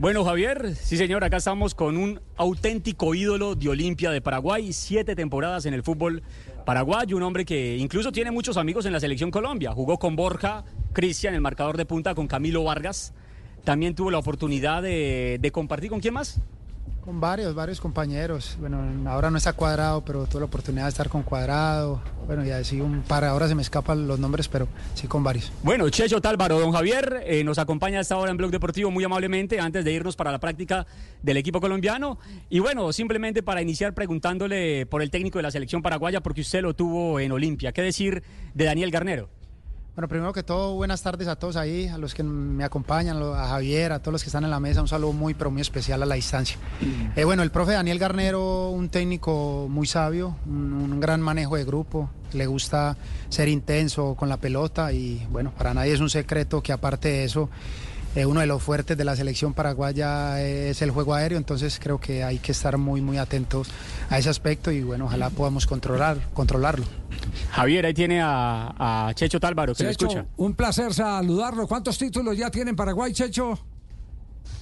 Bueno, Javier, sí señor, acá estamos con un auténtico ídolo de Olimpia de Paraguay, siete temporadas en el fútbol paraguayo, un hombre que incluso tiene muchos amigos en la selección Colombia, jugó con Borja, Cristian, el marcador de punta, con Camilo Vargas, también tuvo la oportunidad de, de compartir. Con quién más. Varios, varios compañeros. Bueno, ahora no está cuadrado, pero tuve la oportunidad de estar con cuadrado. Bueno, ya sí un par, ahora se me escapan los nombres, pero sí con varios. Bueno, Checho Tálvaro, don Javier, eh, nos acompaña a esta hora en Blog Deportivo muy amablemente antes de irnos para la práctica del equipo colombiano. Y bueno, simplemente para iniciar preguntándole por el técnico de la selección paraguaya, porque usted lo tuvo en Olimpia. ¿Qué decir de Daniel Garnero? Bueno, primero que todo, buenas tardes a todos ahí, a los que me acompañan, a Javier, a todos los que están en la mesa, un saludo muy, pero muy especial a la distancia. Eh, bueno, el profe Daniel Garnero, un técnico muy sabio, un, un, gran manejo de grupo, le gusta ser intenso con la pelota y bueno, para nadie es un secreto que aparte de eso, eh, uno de los fuertes de la selección paraguaya es el juego aéreo, entonces creo que hay que estar muy, muy atentos a ese aspecto y bueno, ojalá podamos controlar, controlarlo. Javier, ahí tiene a, a Checho Tálvaro, que Checho, lo escucha. Un placer saludarlo. ¿Cuántos títulos ya tiene en Paraguay, Checho?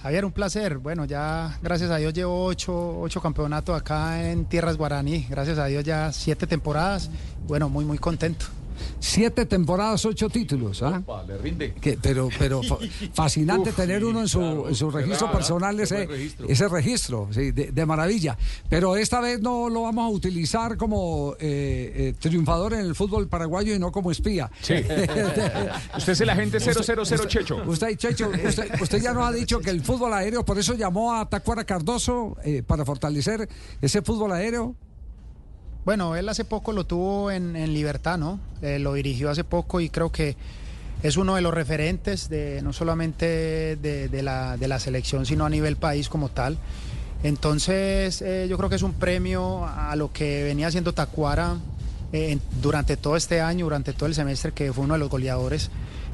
Javier, un placer. Bueno, ya gracias a Dios llevo ocho, ocho campeonatos acá en Tierras Guaraní. Gracias a Dios ya siete temporadas. Bueno, muy, muy contento. Siete temporadas, ocho títulos. ¿ah? Opa, le rinde. Que, pero pero fa- fascinante Uf, tener uno en su, claro, en su registro personal ese registro. ese registro, sí, de, de maravilla. Pero esta vez no lo vamos a utilizar como eh, eh, triunfador en el fútbol paraguayo y no como espía. Sí. Usted es el agente 000 Checho. Usted, Checho, usted, usted ya nos ha dicho que el fútbol aéreo, por eso llamó a Tacuara Cardoso eh, para fortalecer ese fútbol aéreo. Bueno, él hace poco lo tuvo en, Libertad, ¿no? Eh, lo dirigió hace poco y creo que es uno de los referentes de no solamente de, la, de la selección, sino a nivel país como tal. Entonces, eh, yo creo que es un premio a lo que venía haciendo Tacuara eh, durante todo este año, durante todo el semestre, que fue uno de los goleadores.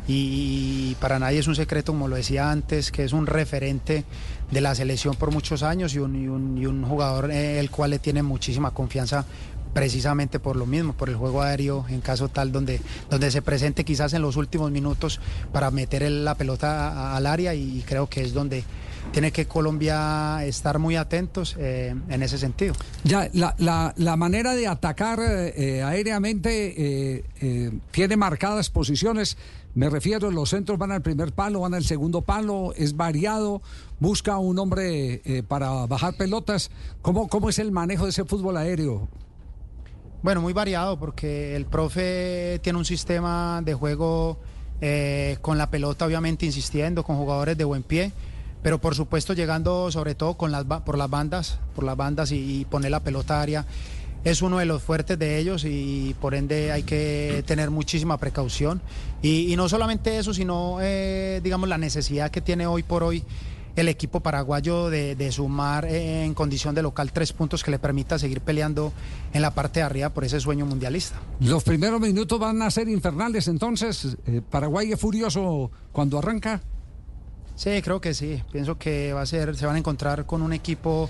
Y, para nadie es un secreto, como lo decía antes, que es un referente de la selección por muchos años y un, y un- y un jugador el cual le tiene muchísima confianza precisamente por lo mismo, por el juego aéreo, en caso tal donde, donde se presente quizás en los últimos minutos para meter la pelota al área y creo que es donde tiene que Colombia estar muy atentos eh, en ese sentido. Ya, la, la, la manera de atacar eh, eh, aéreamente tiene marcadas posiciones. Me refiero, los centros van al primer palo, van al segundo palo, es variado, busca un hombre para bajar pelotas. ¿Cómo, ¿Cómo es el manejo de ese fútbol aéreo? Bueno, muy variado porque el profe tiene un sistema de juego eh, con la pelota, obviamente insistiendo, con jugadores de buen pie, pero por supuesto llegando sobre todo con las, por las bandas, por las bandas y, poner la pelota área. Es uno de los fuertes de ellos y por ende hay que tener muchísima precaución. Y, y no solamente eso, sino eh, digamos la necesidad que tiene hoy por hoy el equipo paraguayo de, de sumar en condición de local tres puntos que le permita seguir peleando en la parte de arriba por ese sueño mundialista. Los primeros minutos van a ser infernales, entonces, eh, Paraguay es furioso cuando arranca. Sí, creo que sí. Pienso que va a ser, se van a encontrar con un equipo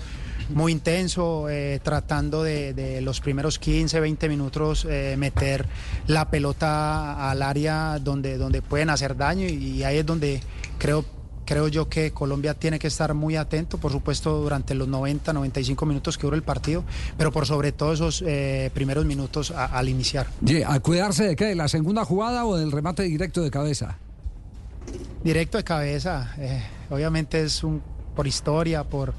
muy intenso, eh, tratando de, de los primeros 15, 20 minutos eh, meter la pelota al área donde, donde pueden hacer daño y, ahí es donde creo Creo yo que Colombia tiene que estar muy atento, por supuesto, durante los 90, 95 minutos que dura el partido, pero por sobre todo esos eh, primeros minutos a- al iniciar. Ye, ¿A cuidarse de qué? ¿De la segunda jugada o del remate directo de cabeza? Directo de cabeza, eh, obviamente es un por historia, por,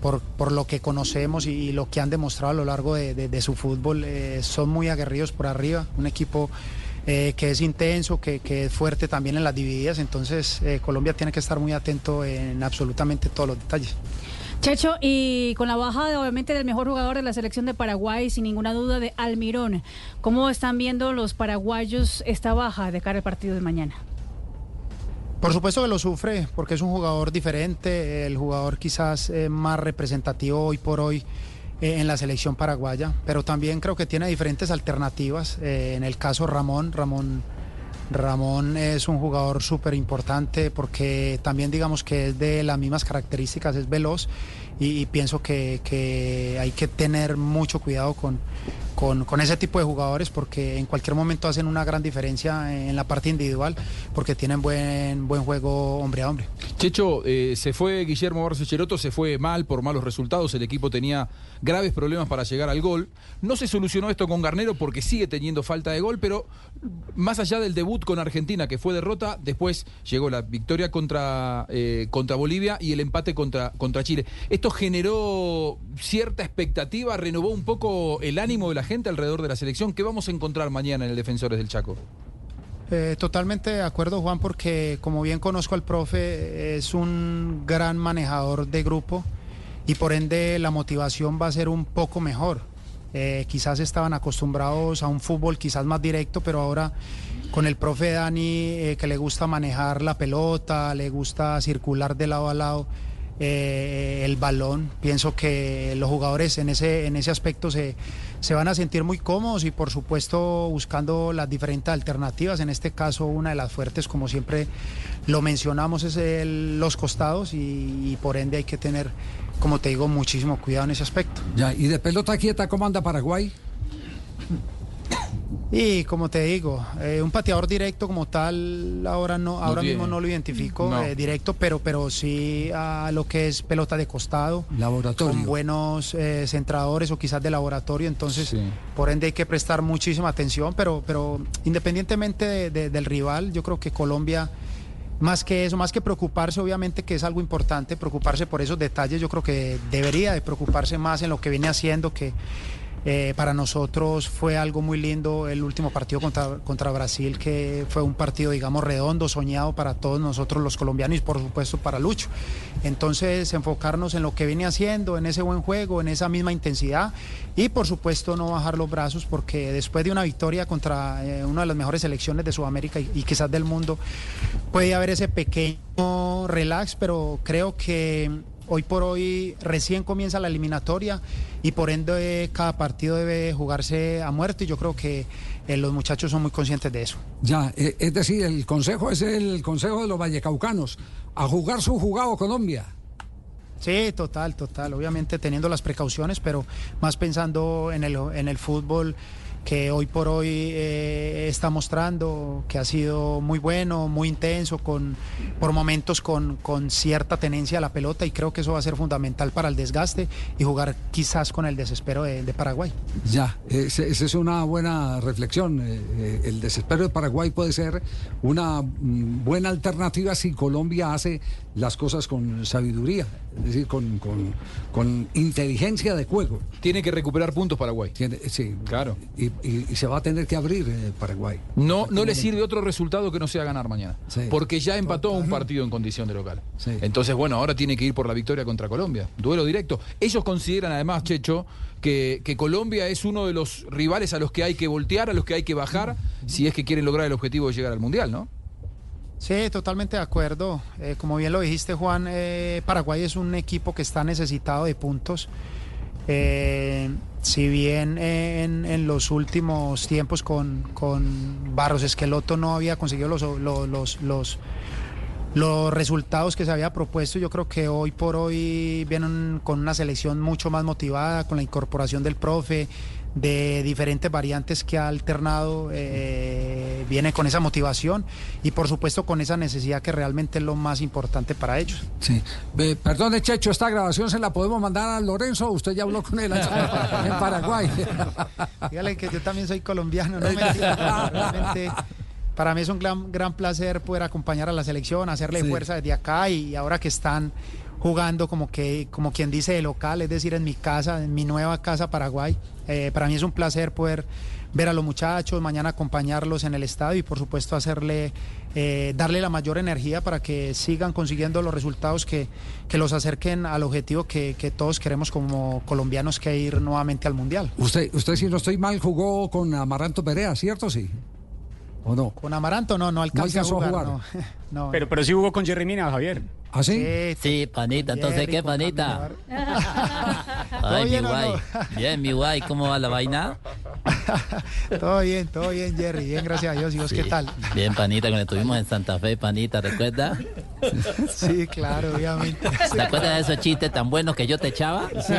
por, por lo que conocemos y, y lo que han demostrado a lo largo de, de- de su fútbol, eh, son muy aguerridos por arriba, un equipo eh, que es intenso, que, que es fuerte también en las divididas, entonces eh, Colombia tiene que estar muy atento en absolutamente todos los detalles. Checho, y con la baja de, obviamente del mejor jugador de la selección de Paraguay, sin ninguna duda de Almirón, ¿cómo están viendo los paraguayos esta baja de cara al partido de mañana? Por supuesto que lo sufre, porque es un jugador diferente, el jugador quizás eh, más representativo hoy por hoy eh, en la selección paraguaya, pero también creo que tiene diferentes alternativas. Eh, en el caso Ramón, Ramón, Ramón es un jugador súper importante porque también digamos que es de las mismas características, es veloz y, pienso que hay que tener mucho cuidado con, con, con ese tipo de jugadores porque en cualquier momento hacen una gran diferencia en la parte individual porque tienen buen, buen juego hombre a hombre. Checho, eh, se fue Guillermo Barros Cheroto, se fue mal por malos resultados, el equipo tenía graves problemas para llegar al gol. No se solucionó esto con Garnero porque sigue teniendo falta de gol, pero más allá del debut con Argentina, que fue derrota, después llegó la victoria contra, eh, contra Bolivia y el empate contra, contra Chile. Esto generó cierta expectativa, renovó un poco el ánimo de la gente alrededor de la selección. ¿Qué vamos a encontrar mañana en el Defensores del Chaco? Eh, totalmente de acuerdo, Juan, porque como bien conozco al profe, es un gran manejador de grupo y por ende la motivación va a ser un poco mejor. Eh, quizás estaban acostumbrados a un fútbol quizás más directo, pero ahora con el profe Dani, eh, que le gusta manejar la pelota, le gusta circular de lado a lado eh, el balón, pienso que los jugadores en ese, en ese aspecto se, se van a sentir muy cómodos y por supuesto buscando las diferentes alternativas. En este caso, una de las fuertes, como siempre lo mencionamos, es el- los costados y, por ende hay que tener, como te digo, muchísimo cuidado en ese aspecto. Ya, y de pelota quieta, ¿cómo anda Paraguay? Y como te digo, eh, un pateador directo como tal, ahora no, ahora tiene. mismo no lo identifico No. eh, directo, pero, pero sí a lo que es pelota de costado. Laboratorio. Con buenos eh, centradores o quizás de laboratorio, entonces Sí. por ende hay que prestar muchísima atención, pero, pero independientemente de- de- del rival, yo creo que Colombia, más que eso, más que preocuparse, obviamente que es algo importante, preocuparse por esos detalles, yo creo que debería de preocuparse más en lo que viene haciendo, que eh, para nosotros fue algo muy lindo el último partido contra, contra Brasil, que fue un partido, digamos, redondo, soñado para todos nosotros los colombianos y por supuesto para Lucho. Entonces, enfocarnos en lo que viene haciendo, en ese buen juego, en esa misma intensidad y por supuesto no bajar los brazos porque después de una victoria contra eh, una de las mejores selecciones de Sudamérica y, y quizás del mundo, puede haber ese pequeño relax, pero creo que hoy por hoy recién comienza la eliminatoria y por ende cada partido debe jugarse a muerte y yo creo que eh, los muchachos son muy conscientes de eso. Ya, eh, es decir, el consejo es el consejo de los vallecaucanos, a jugar su jugado Colombia. Sí, total, total. Obviamente teniendo las precauciones, pero más pensando en el, en el fútbol que hoy por hoy eh, está mostrando, que ha sido muy bueno, muy intenso, con, por momentos con, con cierta tenencia a la pelota y creo que eso va a ser fundamental para el desgaste y jugar quizás con el desespero de, de Paraguay. Ya, ese- esa es una buena reflexión. Eh, eh, el desespero de Paraguay puede ser una mm, buena alternativa si Colombia hace las cosas con sabiduría, es decir, con, con- con inteligencia de juego. Tiene que recuperar puntos Paraguay. Tiene- sí, Claro. Y, y- y se va a tener que abrir eh, Paraguay. No, no le sirve otro resultado que no sea ganar mañana. Sí. Porque ya empató un partido en condición de local. Sí. Entonces, bueno, ahora tiene que ir por la victoria contra Colombia. Duelo directo. Ellos consideran además, Checho, que, que Colombia es uno de los rivales a los que hay que voltear, a los que hay que bajar, si es que quieren lograr el objetivo de llegar al Mundial, ¿no? Sí, totalmente de acuerdo. Eh, como bien lo dijiste, Juan, eh, Paraguay es un equipo que está necesitado de puntos. Eh, si bien en, en los últimos tiempos con, con Barros Esqueloto no había conseguido los, los, los, los, los resultados que se había propuesto, yo creo que hoy por hoy vienen con una selección mucho más motivada, con la incorporación del profe, de diferentes variantes que ha alternado, eh, viene con esa motivación y por supuesto con esa necesidad que realmente es lo más importante para ellos. Sí. Perdone, Checho, esta grabación se la podemos mandar a Lorenzo. Usted ya habló con él allá en Paraguay. Dígale que yo también soy colombiano, no mentira, realmente para mí es un gran, gran placer poder acompañar a la selección, hacerle Sí. fuerza desde acá y ahora que están jugando como que como quien dice de local, es decir, en mi casa, en mi nueva casa Paraguay. Eh, para mí es un placer poder ver a los muchachos, mañana acompañarlos en el estadio y por supuesto hacerle eh, darle la mayor energía para que sigan consiguiendo los resultados que, que los acerquen al objetivo que, que todos queremos como colombianos que ir nuevamente al mundial. Usted, usted, si no estoy mal, jugó con Amaranto Perea, ¿cierto? Sí. ¿O no? Con Amaranto no, no alcanzó a a jugar. jugar. No, no. Pero, pero sí jugó con Jerry Mina, Javier. ¿Ah, sí? Sí, panita, entonces, ¿qué, panita? Ay, mi guay. no? Bien, mi guay, ¿cómo va la vaina? todo bien, todo bien, Jerry. Bien, gracias a Dios. ¿Y vos qué Sí. tal? Bien, panita, cuando estuvimos en Santa Fe, panita, ¿recuerda? Sí, claro, obviamente. ¿Te acuerdas de esos chistes tan buenos que yo te echaba? Sí.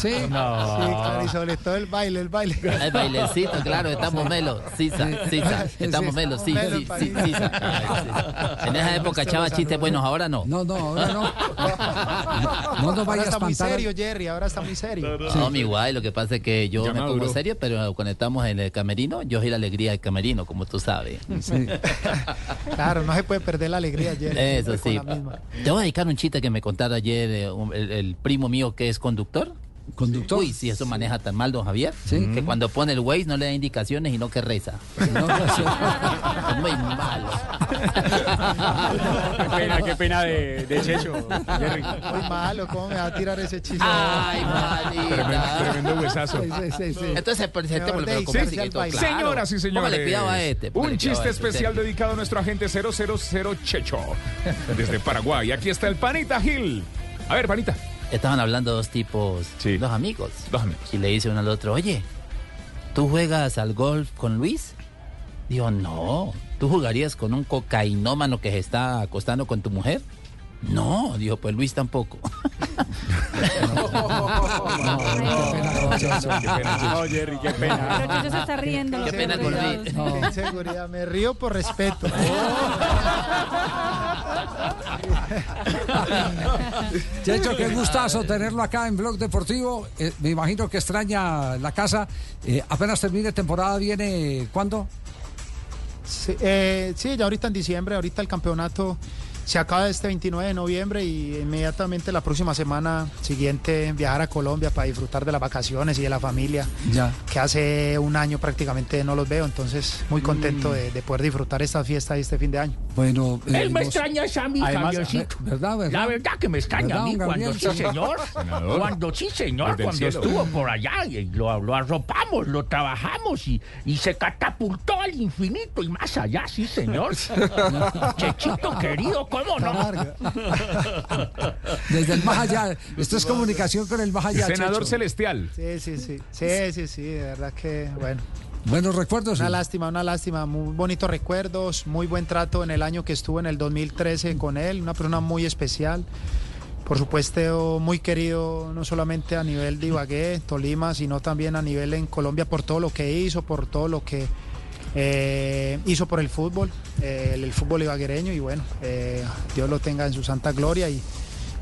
Sí, claro, y sobre todo el baile, el baile. El bailecito, claro, estamos melos. Sisa, sisa, estamos melos, sí, Melo, sí, sí. En esa época echaba chistes buenos, ahora no. No, no, ahora no. No nos Ahora vaya a está muy espantar. serio, Jerry, ahora está muy serio. No, mi guay, lo que pasa es que yo Ya me pongo serio, pero cuando estamos en el camerino, yo soy la alegría del camerino, como tú sabes. Sí. Claro, no se puede perder la alegría, Jerry. Eso sí. Te voy a dedicar un chiste que me contara ayer eh, un- el, el primo mío que es conductor. Conductor. Uy, si eso maneja tan mal, don Javier. Sí. Que cuando pone el Waze no le da indicaciones, sino que reza. No, no, muy malo. Qué pena, qué pena de, de Checho, Jerry. Muy malo, ¿cómo me va a tirar ese chiste? Ay, manita. Tremendo huesazo. Sí, sí, sí, sí. Entonces, claro. Señoras y señores. Cuidado a este. Un chiste a este, especial dedicado a nuestro agente 000 Checho. Desde Paraguay. Aquí está el Panita Gil. A ver, Panita. Estaban hablando dos tipos, Sí. dos amigos. Dos amigos. Y le dice uno al otro, oye, ¿tú juegas al golf con Luis? Digo, no. ¿Tú jugarías con un cocainómano que se está acostando con tu mujer? No, dijo, pues Luis tampoco. No, Jerry, qué pena. Pero Checho se está riendo. Qué pena con. Luis. No. Inseguridad, me río por respeto. Checho, qué gustazo tenerlo acá en Blog Deportivo. Eh, me imagino que extraña la casa. Eh, apenas termine temporada, ¿viene cuándo? Sí, eh, sí, ya ahorita en diciembre, ahorita el campeonato se acaba este 29 de noviembre y inmediatamente la próxima semana siguiente viajar a Colombia para disfrutar de las vacaciones y de la familia, Ya. que hace un año prácticamente no los veo, entonces muy contento de, de poder disfrutar esta fiesta y este fin de año. Bueno, eh, Él me los- extraña es a mí, Además, Javiercito. ¿verdad, verdad? La verdad que me extraña ¿Verdad, a mí cuando sí, señor. Senador. Cuando sí, señor. Desde Cuando estuvo por allá y lo, lo arropamos, lo trabajamos y, y se catapultó al infinito y más allá, sí, señor. Chechito querido, ¿cómo no? Larga. Desde el más allá. Esto es comunicación con el más allá. Senador Checho. Celestial. Sí, sí, sí, sí, sí, sí, de verdad que bueno. Buenos recuerdos. Una sí. lástima, una lástima. Muy bonitos recuerdos, muy buen trato en el año que estuvo en el 2013 con él. Una persona muy especial. Por supuesto, muy querido no solamente a nivel de Ibagué, Tolima, sino también a nivel en Colombia por todo lo que hizo, por todo lo que eh, hizo por el fútbol, eh, el, el fútbol ibaguereño. Y bueno, eh, Dios lo tenga en su santa gloria. Y,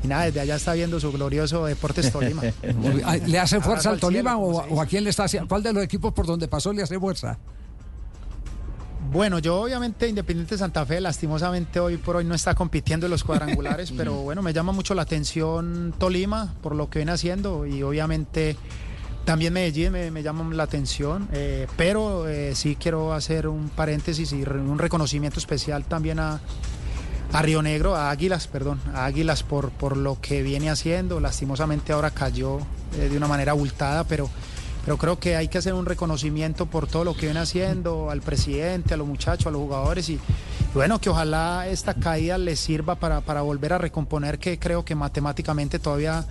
y nada, desde allá está viendo su glorioso Deportes Tolima. ¿Le hace fuerza al Tolima cielo, o a quién le está haciendo? ¿Cuál de los equipos por donde pasó le hace fuerza? Bueno, yo obviamente Independiente Santa Fe, lastimosamente hoy por hoy no está compitiendo en los cuadrangulares, pero bueno, me llama mucho la atención Tolima por lo que viene haciendo y obviamente también Medellín me, me llama la atención, eh, pero eh, sí quiero hacer un paréntesis y un reconocimiento especial también a, a Río Negro, a Águilas, perdón, a Águilas por, por lo que viene haciendo. Lastimosamente ahora cayó eh, de una manera abultada, pero, pero creo que hay que hacer un reconocimiento por todo lo que viene haciendo, al presidente, a los muchachos, a los jugadores y bueno, que ojalá esta caída les sirva para, para volver a recomponer, que creo que matemáticamente todavía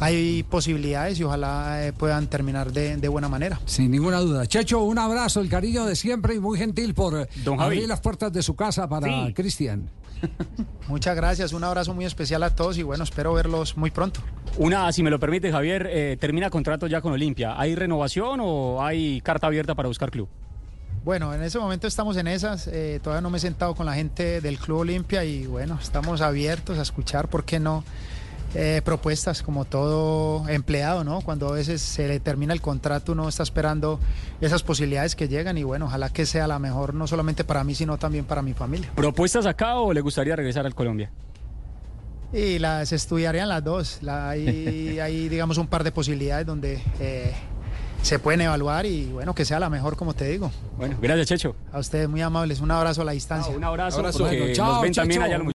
hay posibilidades y ojalá eh, puedan terminar de, de buena manera. Sin ninguna duda. Checho, un abrazo, el cariño de siempre y muy gentil por eh, Don Javi. abrir las puertas de su casa para Sí. Cristian. Muchas gracias, un abrazo muy especial a todos y bueno, espero verlos muy pronto. Una, si me lo permite, Javier, eh, termina contrato ya con Olimpia. ¿Hay renovación o hay carta abierta para buscar club? Bueno, en ese momento estamos en esas. eh, todavía no me he sentado con la gente del Club Olimpia y bueno, estamos abiertos a escuchar, ¿por qué no? Eh, propuestas como todo empleado, ¿no? Cuando a veces se le termina el contrato, uno está esperando esas posibilidades que llegan y bueno, ojalá que sea la mejor, no solamente para mí, sino también para mi familia. ¿Propuestas acá o le gustaría regresar al Colombia? Y las estudiarían las dos. La- hay, hay, digamos, un par de posibilidades donde eh, se pueden evaluar y bueno, que sea la mejor, como te digo. Bueno, gracias, Checho. A ustedes muy amables, un abrazo a la distancia. un abrazo, Abrazo. porque Bueno, chao, nos ven también Checho. allá